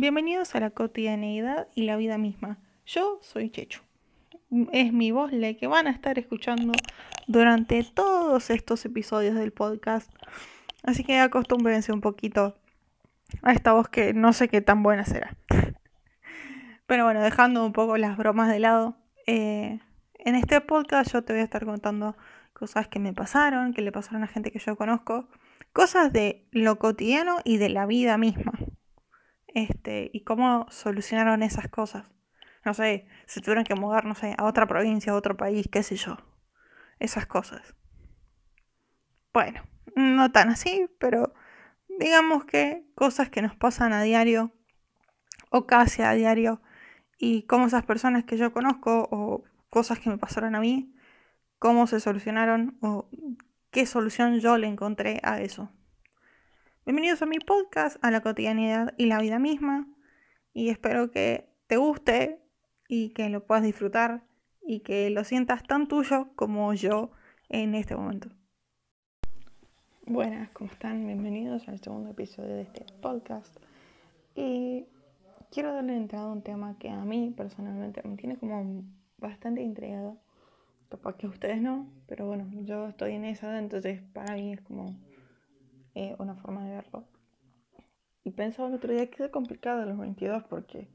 Bienvenidos a la cotidianeidad y la vida misma. Yo soy Chechu. Es mi voz la que van a estar escuchando durante todos estos episodios del podcast. Así que acostúmbrense un poquito a esta voz que no sé qué tan buena será. Pero bueno, dejando un poco las bromas de lado, eh, en este podcast yo te voy a estar contando cosas que me pasaron, que le pasaron a gente que yo conozco, cosas de lo cotidiano y de la vida misma. Este, y cómo solucionaron esas cosas. No sé, se tuvieron que mudar, no sé, a otra provincia, a otro país, qué sé yo. Esas cosas. Bueno, no tan así, pero digamos que cosas que nos pasan a diario o casi a diario y cómo esas personas que yo conozco o cosas que me pasaron a mí, cómo se solucionaron o qué solución yo le encontré a eso. Bienvenidos a mi podcast, a la cotidianidad y la vida misma. Y espero que te guste y que lo puedas disfrutar y que lo sientas tan tuyo como yo en este momento. Buenas, ¿cómo están? Bienvenidos al segundo episodio de este podcast. Y quiero darle entrada a un tema que a mí personalmente me tiene como bastante intrigado. Capaz que ustedes no, pero bueno, yo estoy en esa, entonces para mí es como eh, una forma de verlo. Y pensaba el otro día que es complicado los 22 porque,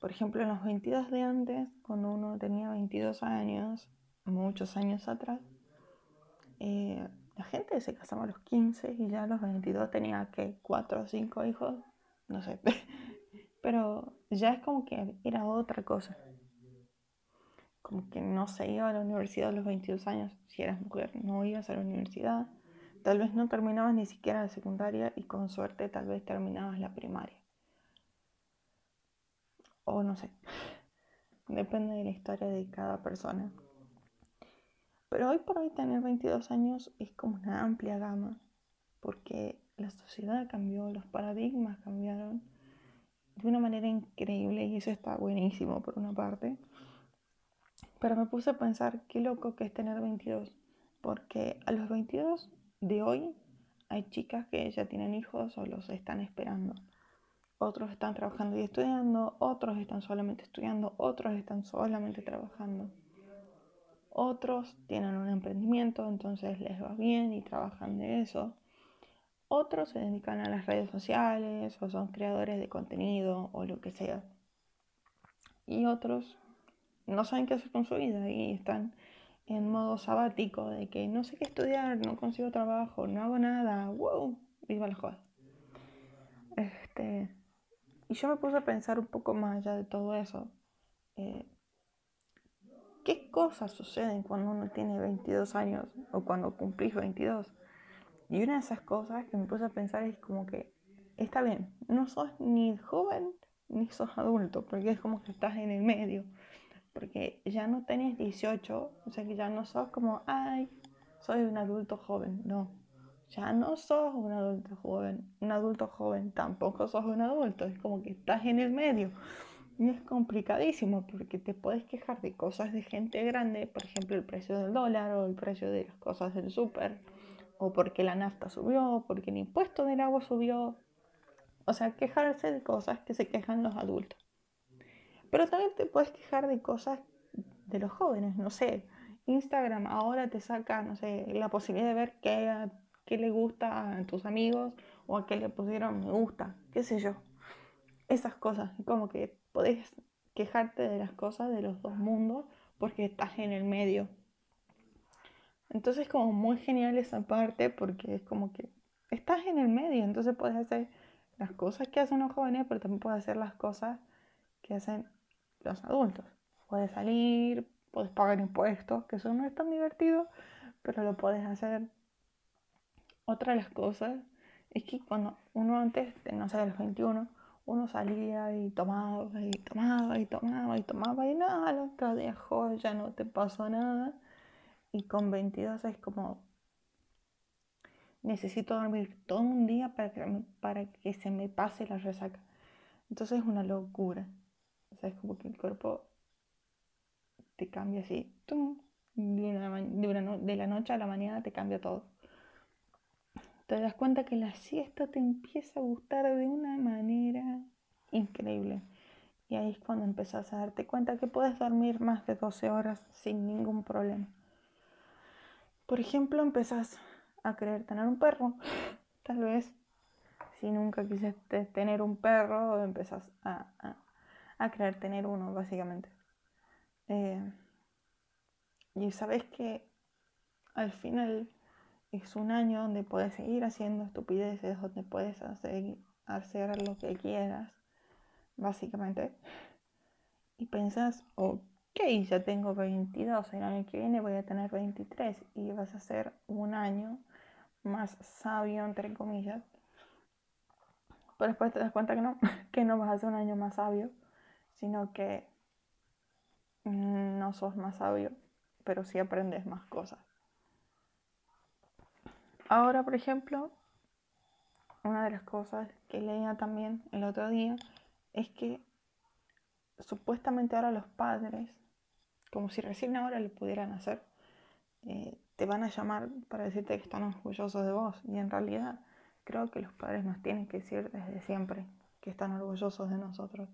por ejemplo, en los 22 de antes, cuando uno tenía 22 años, muchos años atrás, eh, la gente se casaba a los 15 y ya a los 22 tenía que 4 o 5 hijos, no sé, pero ya es como que era otra cosa. Como que no se iba a la universidad a los 22 años, si eras mujer, no ibas a la universidad Tal vez no terminabas ni siquiera la secundaria y con suerte tal vez terminabas la primaria. O no sé. Depende de la historia de cada persona. Pero hoy por hoy tener 22 años es como una amplia gama. Porque la sociedad cambió, los paradigmas cambiaron de una manera increíble y eso está buenísimo por una parte. Pero me puse a pensar qué loco que es tener 22. Porque a los 22 de hoy hay chicas que ya tienen hijos o los están esperando. Otros están trabajando y estudiando, otros están solamente estudiando, otros están solamente trabajando. Otros tienen un emprendimiento, entonces les va bien y trabajan de eso. Otros se dedican a las redes sociales o son creadores de contenido o lo que sea. Y otros no saben qué hacer con su vida y están en modo sabático, de que no sé qué estudiar, no consigo trabajo, no hago nada, wow, viva la joda. Este, y yo me puse a pensar un poco más allá de todo eso. Eh, ¿Qué cosas suceden cuando uno tiene 22 años o cuando cumplís 22? Y una de esas cosas que me puse a pensar es como que, está bien, no sos ni joven ni sos adulto, porque es como que estás en el medio porque ya no tenés 18, o sea que ya no sos como, ay, soy un adulto joven, no, ya no sos un adulto joven, un adulto joven, tampoco sos un adulto, es como que estás en el medio. Y es complicadísimo porque te puedes quejar de cosas de gente grande, por ejemplo el precio del dólar o el precio de las cosas del súper, o porque la nafta subió, porque el impuesto del agua subió. O sea, quejarse de cosas que se quejan los adultos. Pero también te puedes quejar de cosas de los jóvenes, no sé. Instagram ahora te saca, no sé, la posibilidad de ver qué, qué le gusta a tus amigos o a qué le pusieron me gusta, qué sé yo. Esas cosas, como que podés quejarte de las cosas de los dos mundos porque estás en el medio. Entonces es como muy genial esa parte porque es como que estás en el medio, entonces puedes hacer las cosas que hacen los jóvenes, pero también puedes hacer las cosas que hacen los adultos. Puedes salir, puedes pagar impuestos, que eso no es tan divertido, pero lo puedes hacer. Otra de las cosas es que cuando uno antes, no sé, de los 21, uno salía y tomaba y tomaba y tomaba y tomaba y nada, al otro día ya no te pasó nada. Y con 22 es como, necesito dormir todo un día para que, para que se me pase la resaca. Entonces es una locura. O sea, es como que el cuerpo te cambia así, de, la noche a la mañana te cambia todo. Te das cuenta que la siesta te empieza a gustar de una manera increíble. Y ahí es cuando empezás a darte cuenta que puedes dormir más de 12 horas sin ningún problema. Por ejemplo, empezás a querer tener un perro, tal vez. Si nunca quisiste tener un perro, empezás a, querer tener uno, básicamente. Eh, y sabes que al final es un año donde puedes seguir haciendo estupideces, donde puedes hacer, hacer lo que quieras, básicamente. Y pensás, ok, ya tengo 22, el año que viene voy a tener 23 y vas a ser un año más sabio, entre comillas. Pero después te das cuenta que no, que no vas a ser un año más sabio, sino que no sos más sabio, pero sí aprendes más cosas. Ahora, por ejemplo, una de las cosas que leía también el otro día es que supuestamente ahora los padres, como si recién ahora lo pudieran hacer, eh, te van a llamar para decirte que están orgullosos de vos. Y en realidad creo que los padres nos tienen que decir desde siempre que están orgullosos de nosotros.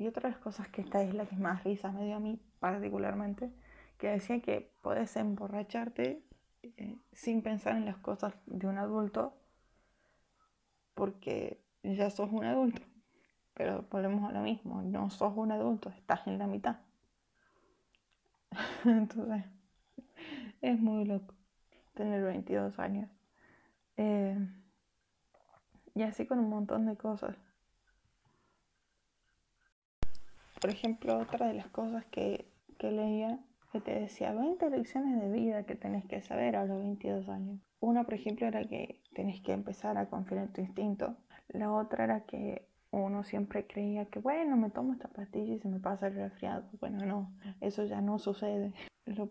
Y otra de las cosas que esta es la que más risa me dio a mí particularmente, que decía que puedes emborracharte eh, sin pensar en las cosas de un adulto porque ya sos un adulto. Pero volvemos a lo mismo, no sos un adulto, estás en la mitad. Entonces, es muy loco tener 22 años. Eh, y así con un montón de cosas. Por ejemplo, otra de las cosas que, que leía que te decía 20 lecciones de vida que tenés que saber a los 22 años. Una, por ejemplo, era que tenés que empezar a confiar en tu instinto. La otra era que uno siempre creía que, bueno, me tomo esta pastilla y se me pasa el resfriado. Bueno, no, eso ya no sucede.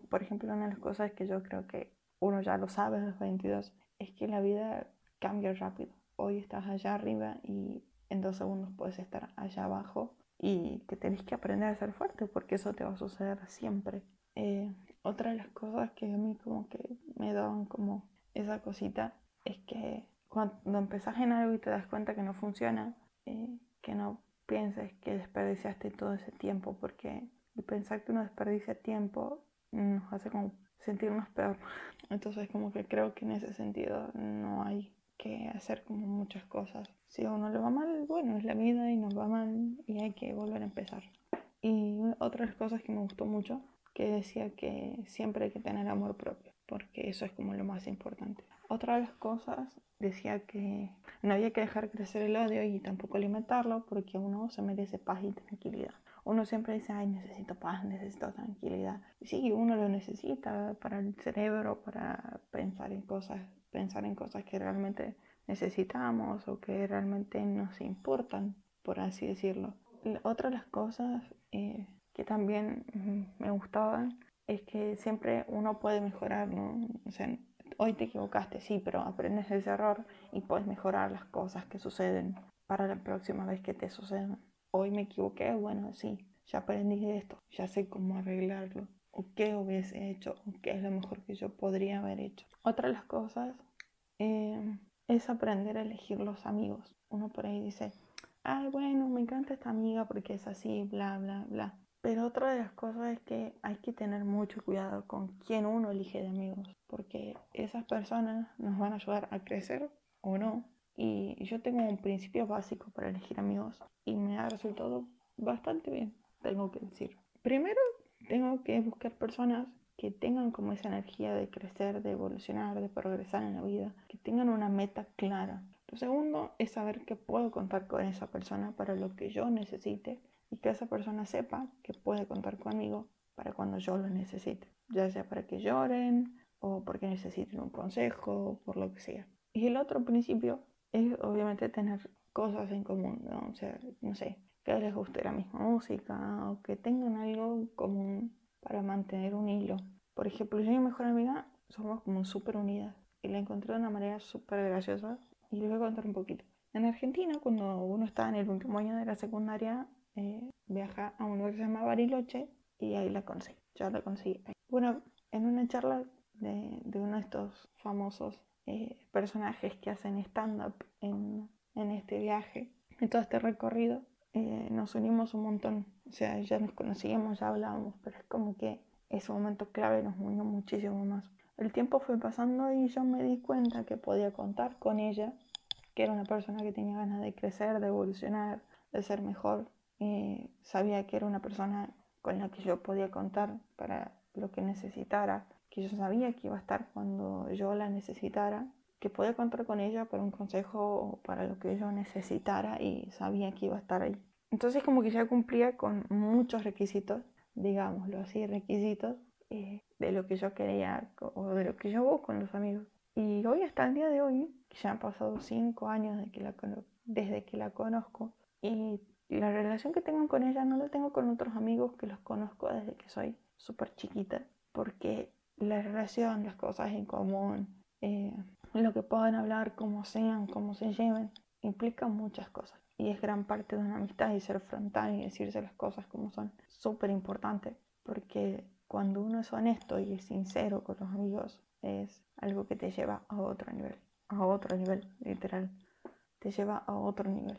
por ejemplo, una de las cosas que yo creo que uno ya lo sabe a los 22 es que la vida cambia rápido. Hoy estás allá arriba y en dos segundos puedes estar allá abajo y que tenés que aprender a ser fuerte porque eso te va a suceder siempre. Eh, otra de las cosas que a mí como que me daban como esa cosita es que cuando empezás en algo y te das cuenta que no funciona, eh, que no pienses que desperdiciaste todo ese tiempo, porque pensar que uno desperdicia tiempo nos hace como sentirnos peor. Entonces como que creo que en ese sentido no hay que hacer como muchas cosas. Si a uno le va mal, bueno, es la vida y nos va mal y hay que volver a empezar. Y otras cosas que me gustó mucho que decía que siempre hay que tener amor propio, porque eso es como lo más importante. Otra de las cosas decía que no había que dejar crecer el odio y tampoco alimentarlo, porque uno se merece paz y tranquilidad. Uno siempre dice, ay, necesito paz, necesito tranquilidad. Sí, uno lo necesita para el cerebro, para pensar en cosas, pensar en cosas que realmente necesitamos o que realmente nos importan, por así decirlo. Otra de las cosas eh, que también me gustaban es que siempre uno puede mejorar, ¿no? O sea, hoy te equivocaste, sí, pero aprendes de ese error y puedes mejorar las cosas que suceden para la próxima vez que te sucedan. Hoy me equivoqué, bueno, sí, ya aprendí esto, ya sé cómo arreglarlo, o qué hubiese hecho, o qué es lo mejor que yo podría haber hecho. Otra de las cosas eh, es aprender a elegir los amigos. Uno por ahí dice, ay, bueno, me encanta esta amiga porque es así, bla, bla, bla. Pero otra de las cosas es que hay que tener mucho cuidado con quién uno elige de amigos, porque esas personas nos van a ayudar a crecer o no. Y yo tengo un principio básico para elegir amigos y me ha resultado bastante bien, tengo que decir. Primero, tengo que buscar personas que tengan como esa energía de crecer, de evolucionar, de progresar en la vida, que tengan una meta clara. Lo segundo es saber que puedo contar con esa persona para lo que yo necesite y que esa persona sepa que puede contar conmigo para cuando yo lo necesite, ya sea para que lloren o porque necesiten un consejo o por lo que sea. Y el otro principio es obviamente tener cosas en común, ¿no? O sea, no sé, que les guste la misma música o que tengan algo común para mantener un hilo. Por ejemplo, yo y mi mejor amiga somos como súper unidas y la encontré de una manera súper graciosa y les voy a contar un poquito. En Argentina, cuando uno está en el último año de la secundaria, eh, viaja a un lugar que se llama Bariloche y ahí la conseguí. Ya la conseguí. Bueno, en una charla de, de uno de estos famosos eh, personajes que hacen stand-up en, en, este viaje, en todo este recorrido eh, nos unimos un montón. O sea, ya nos conocíamos, ya hablábamos, pero es como que ese momento clave nos unió muchísimo más. El tiempo fue pasando y yo me di cuenta que podía contar con ella, que era una persona que tenía ganas de crecer, de evolucionar, de ser mejor. Eh, sabía que era una persona con la que yo podía contar para lo que necesitara, que yo sabía que iba a estar cuando yo la necesitara, que podía contar con ella para un consejo para lo que yo necesitara y sabía que iba a estar ahí. Entonces como que ya cumplía con muchos requisitos, digámoslo así, requisitos eh, de lo que yo quería o de lo que yo busco con los amigos. Y hoy hasta el día de hoy, que ya han pasado cinco años de que la desde que la conozco, y la relación que tengo con ella no la tengo con otros amigos que los conozco desde que soy súper chiquita, porque la relación, las cosas en común, eh, lo que puedan hablar, cómo sean, cómo se lleven, implican muchas cosas. Y es gran parte de una amistad y ser frontal y decirse las cosas como son. Súper importante, porque cuando uno es honesto y es sincero con los amigos, es algo que te lleva a otro nivel, a otro nivel, literal. Te lleva a otro nivel.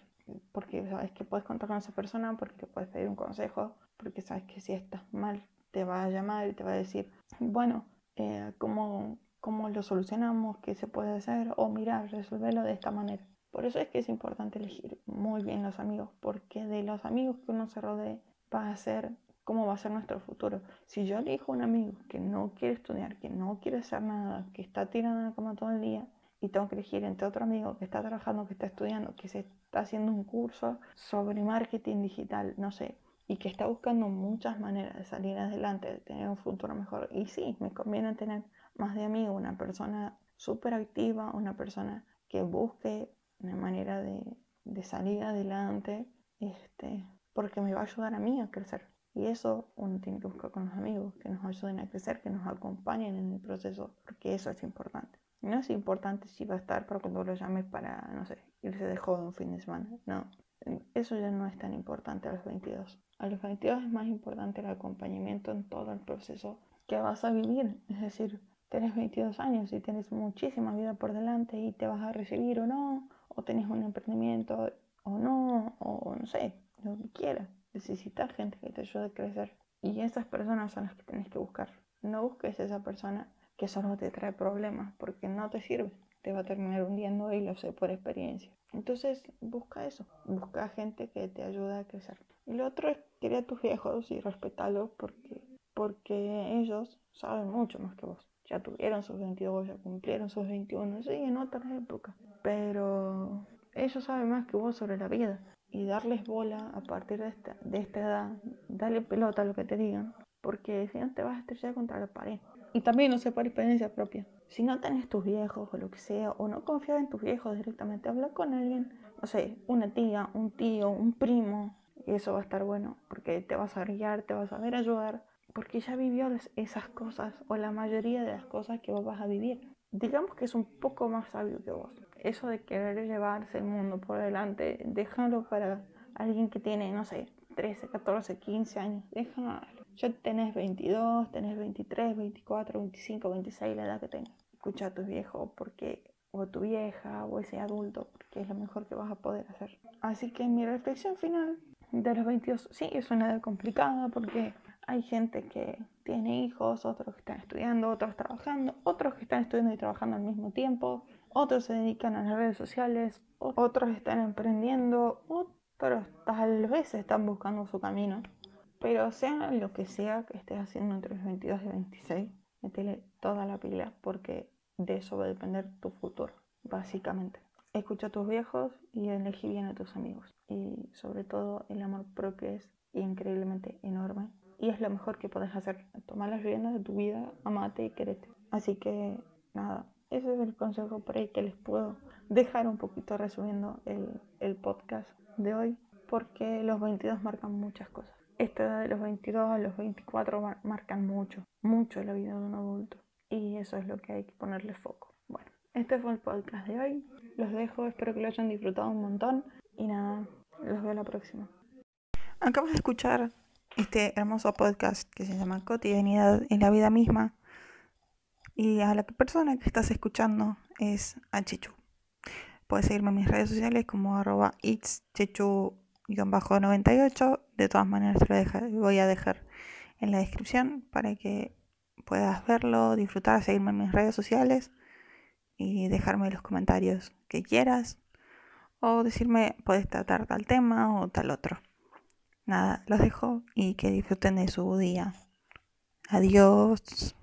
Porque sabes que puedes contar con esa persona, porque te puedes pedir un consejo, porque sabes que si estás mal, te va a llamar y te va a decir, bueno, eh, ¿cómo, ¿cómo, lo solucionamos? ¿Qué se puede hacer? O mira, resolverlo de esta manera. Por eso es que es importante elegir muy bien los amigos, porque de los amigos que uno se rodee va a ser cómo va a ser nuestro futuro. Si yo elijo un amigo que no quiere estudiar, que no quiere hacer nada, que está tirando en la cama todo el día, y tengo que elegir entre otro amigo que está trabajando, que está estudiando, que se está haciendo un curso sobre marketing digital, no sé, y que está buscando muchas maneras de salir adelante, de tener un futuro mejor. Y sí, me conviene tener más de amigo, una persona súper activa, una persona que busque una manera de, de, salir adelante, este, porque me va a ayudar a mí a crecer. Y eso uno tiene que buscar con los amigos, que nos ayuden a crecer, que nos acompañen en el proceso, porque eso es importante. No es importante si va a estar para cuando lo llames para, no sé, irse de joven un fin de semana. No, eso ya no es tan importante a los 22. A los 22 es más importante el acompañamiento en todo el proceso que vas a vivir. Es decir, tienes 22 años y tienes muchísima vida por delante y te vas a recibir o no, o tienes un emprendimiento o no, o no sé, lo que quieras. Necesitas gente que te ayude a crecer. Y esas personas son las que tienes que buscar. No busques esa persona que solo te trae problemas porque no te sirve. Te va a terminar hundiendo y lo sé por experiencia. Entonces busca eso. Busca gente que te ayude a crecer. Y lo otro es querer a tus viejos y respetarlos porque, porque ellos saben mucho más que vos. Ya tuvieron sus 22, ya cumplieron sus 21, sí, en otras épocas. Pero ellos saben más que vos sobre la vida y darles bola a partir de esta, de esta edad, darle pelota a lo que te digan, porque si no te vas a estrellar contra la pared. Y también, no sé, por experiencia propia, si no tenés tus viejos o lo que sea, o no confías en tus viejos directamente, habla con alguien, no sé, una tía, un tío, un primo, y eso va a estar bueno, porque te vas a guiar, te vas a ver ayudar, porque ya vivió esas cosas, o la mayoría de las cosas que vos vas a vivir. Digamos que es un poco más sabio que vos eso de querer llevarse el mundo por delante, déjalo para alguien que tiene, no sé, 13, 14, 15 años, déjalo. Ya tenés 22, tenés 23, 24, 25, 26, la edad que tengas. Escucha a tu viejo porque, o tu vieja, o ese adulto, porque es lo mejor que vas a poder hacer. Así que mi reflexión final de los 22, sí, es una edad complicada porque hay gente que tiene hijos, otros que están estudiando, otros trabajando, otros que están estudiando y trabajando al mismo tiempo otros se dedican a las redes sociales, otros están emprendiendo, otros tal vez están buscando su camino. Pero sea lo que sea que estés haciendo entre los 22 y 26, metele toda la pila porque de eso va a depender tu futuro, básicamente. Escucha a tus viejos y elegí bien a tus amigos. Y sobre todo el amor propio es increíblemente enorme. Y es lo mejor que puedes hacer. Tomar las riendas de tu vida, amate y querete. Así que nada, ese es el consejo por ahí que les puedo dejar un poquito resumiendo el, podcast de hoy, porque los 22 marcan muchas cosas. Esta edad de los 22 a los 24 marcan mucho, mucho la vida de un adulto. Y eso es lo que hay que ponerle foco. Bueno, este fue el podcast de hoy. Los dejo, espero que lo hayan disfrutado un montón. Y nada, los veo la próxima. Acabas de escuchar este hermoso podcast que se llama Cotidianidad en la vida misma y a la persona que estás escuchando es a Chichu. puedes seguirme en mis redes sociales como arroba itschechu-98. De todas maneras te lo voy a dejar en la descripción para que puedas verlo, disfrutar, seguirme en mis redes sociales y dejarme los comentarios que quieras o decirme puedes tratar tal tema o tal otro. Nada, los dejo y que disfruten de su día. Adiós.